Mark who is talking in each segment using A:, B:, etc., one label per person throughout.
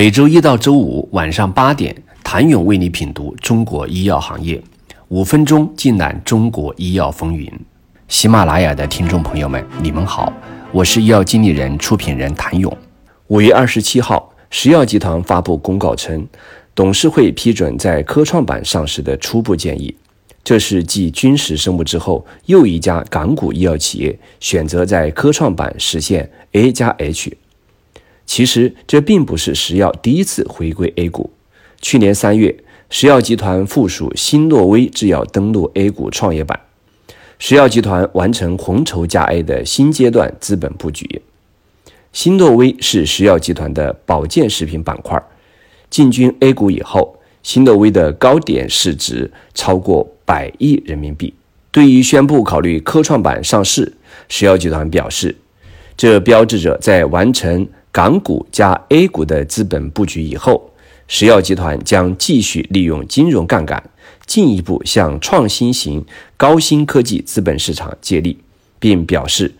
A: 每周一到周五晚上八点，谭勇为你品读中国医药行业，五分钟尽览中国医药风云。喜马拉雅的听众朋友们，你们好，我是医药经理人、出品人谭勇。五月二十七号，石药集团发布公告称，董事会批准在科创板上市的初步建议。这是继君实生物之后，又一家港股医药企业选择在科创板实现 A 加 H。其实这并不是石药第一次回归 A 股。去年三月，石药集团附属新诺威制药登陆 A 股创业板，石药集团完成红筹加 A 的新阶段资本布局。新诺威是石药集团的保健食品板块，进军 A 股以后。新诺威的高点市值超过百亿人民币。对于宣布考虑科创板上市，石药集团表示，这标志着在完成港股加 A 股的资本布局以后，石药集团将继续利用金融杠杆，进一步向创新型高新科技资本市场借力，并表示，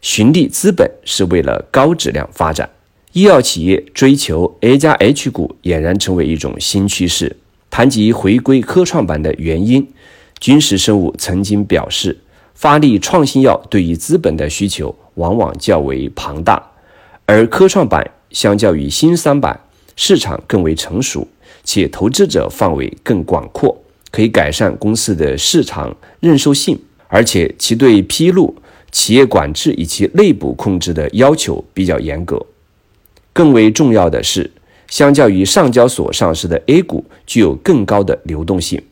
A: 寻觅资本是为了高质量发展。医药企业追求 A 加 H 股俨然成为一种新趋势。谈及回归科创板的原因，君实生物曾经表示，发力创新药对于资本的需求往往较为庞大，而科创板相较于新三板，市场更为成熟，且投资者范围更广阔，可以改善公司的市场认受性，而且其对披露、企业管制以及内部控制的要求比较严格。更为重要的是，相较于上交所上市的 A 股，具有更高的流动性，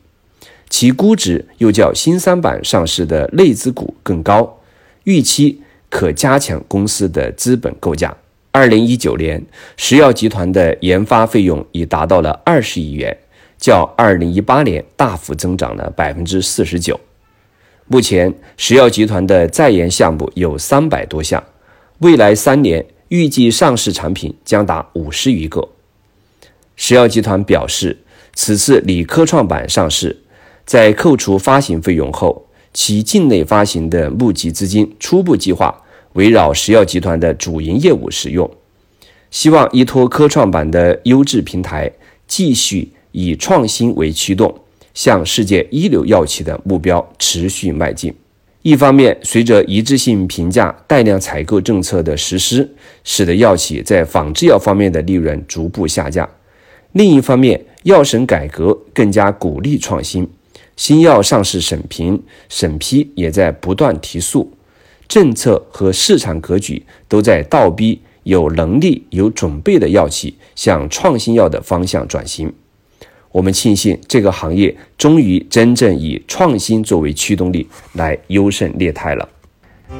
A: 其估值又较新三板上市的内资股更高，预期可加强公司的资本构架。二零一九年，石药集团的研发费用已达到了二十亿元，较二零一八年大幅增长了百分之四十九。目前，石药集团的在研项目有三百多项，未来三年。预计上市产品将达五十余个。石药集团表示，此次拟科创板上市，在扣除发行费用后，其境内发行的募集资金初步计划围绕石药集团的主营业务使用，希望依托科创板的优质平台，继续以创新为驱动，向世界一流药企的目标持续迈进。一方面，随着一致性评价、带量采购政策的实施，使得药企在仿制药方面的利润逐步下降；另一方面，药审改革更加鼓励创新，新药上市审评审批也在不断提速，政策和市场格局都在倒逼有能力、有准备的药企向创新药的方向转型。我们庆幸这个行业终于真正以创新作为驱动力来优胜劣汰了。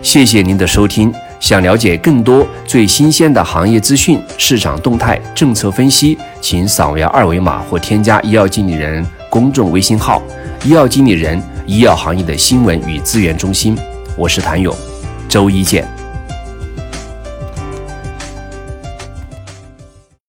A: 谢谢您的收听。想了解更多最新鲜的行业资讯、市场动态、政策分析，请扫描二维码或添加医药经理人公众微信号“医药经理人”医药行业的新闻与资源中心。我是谭勇，周一见。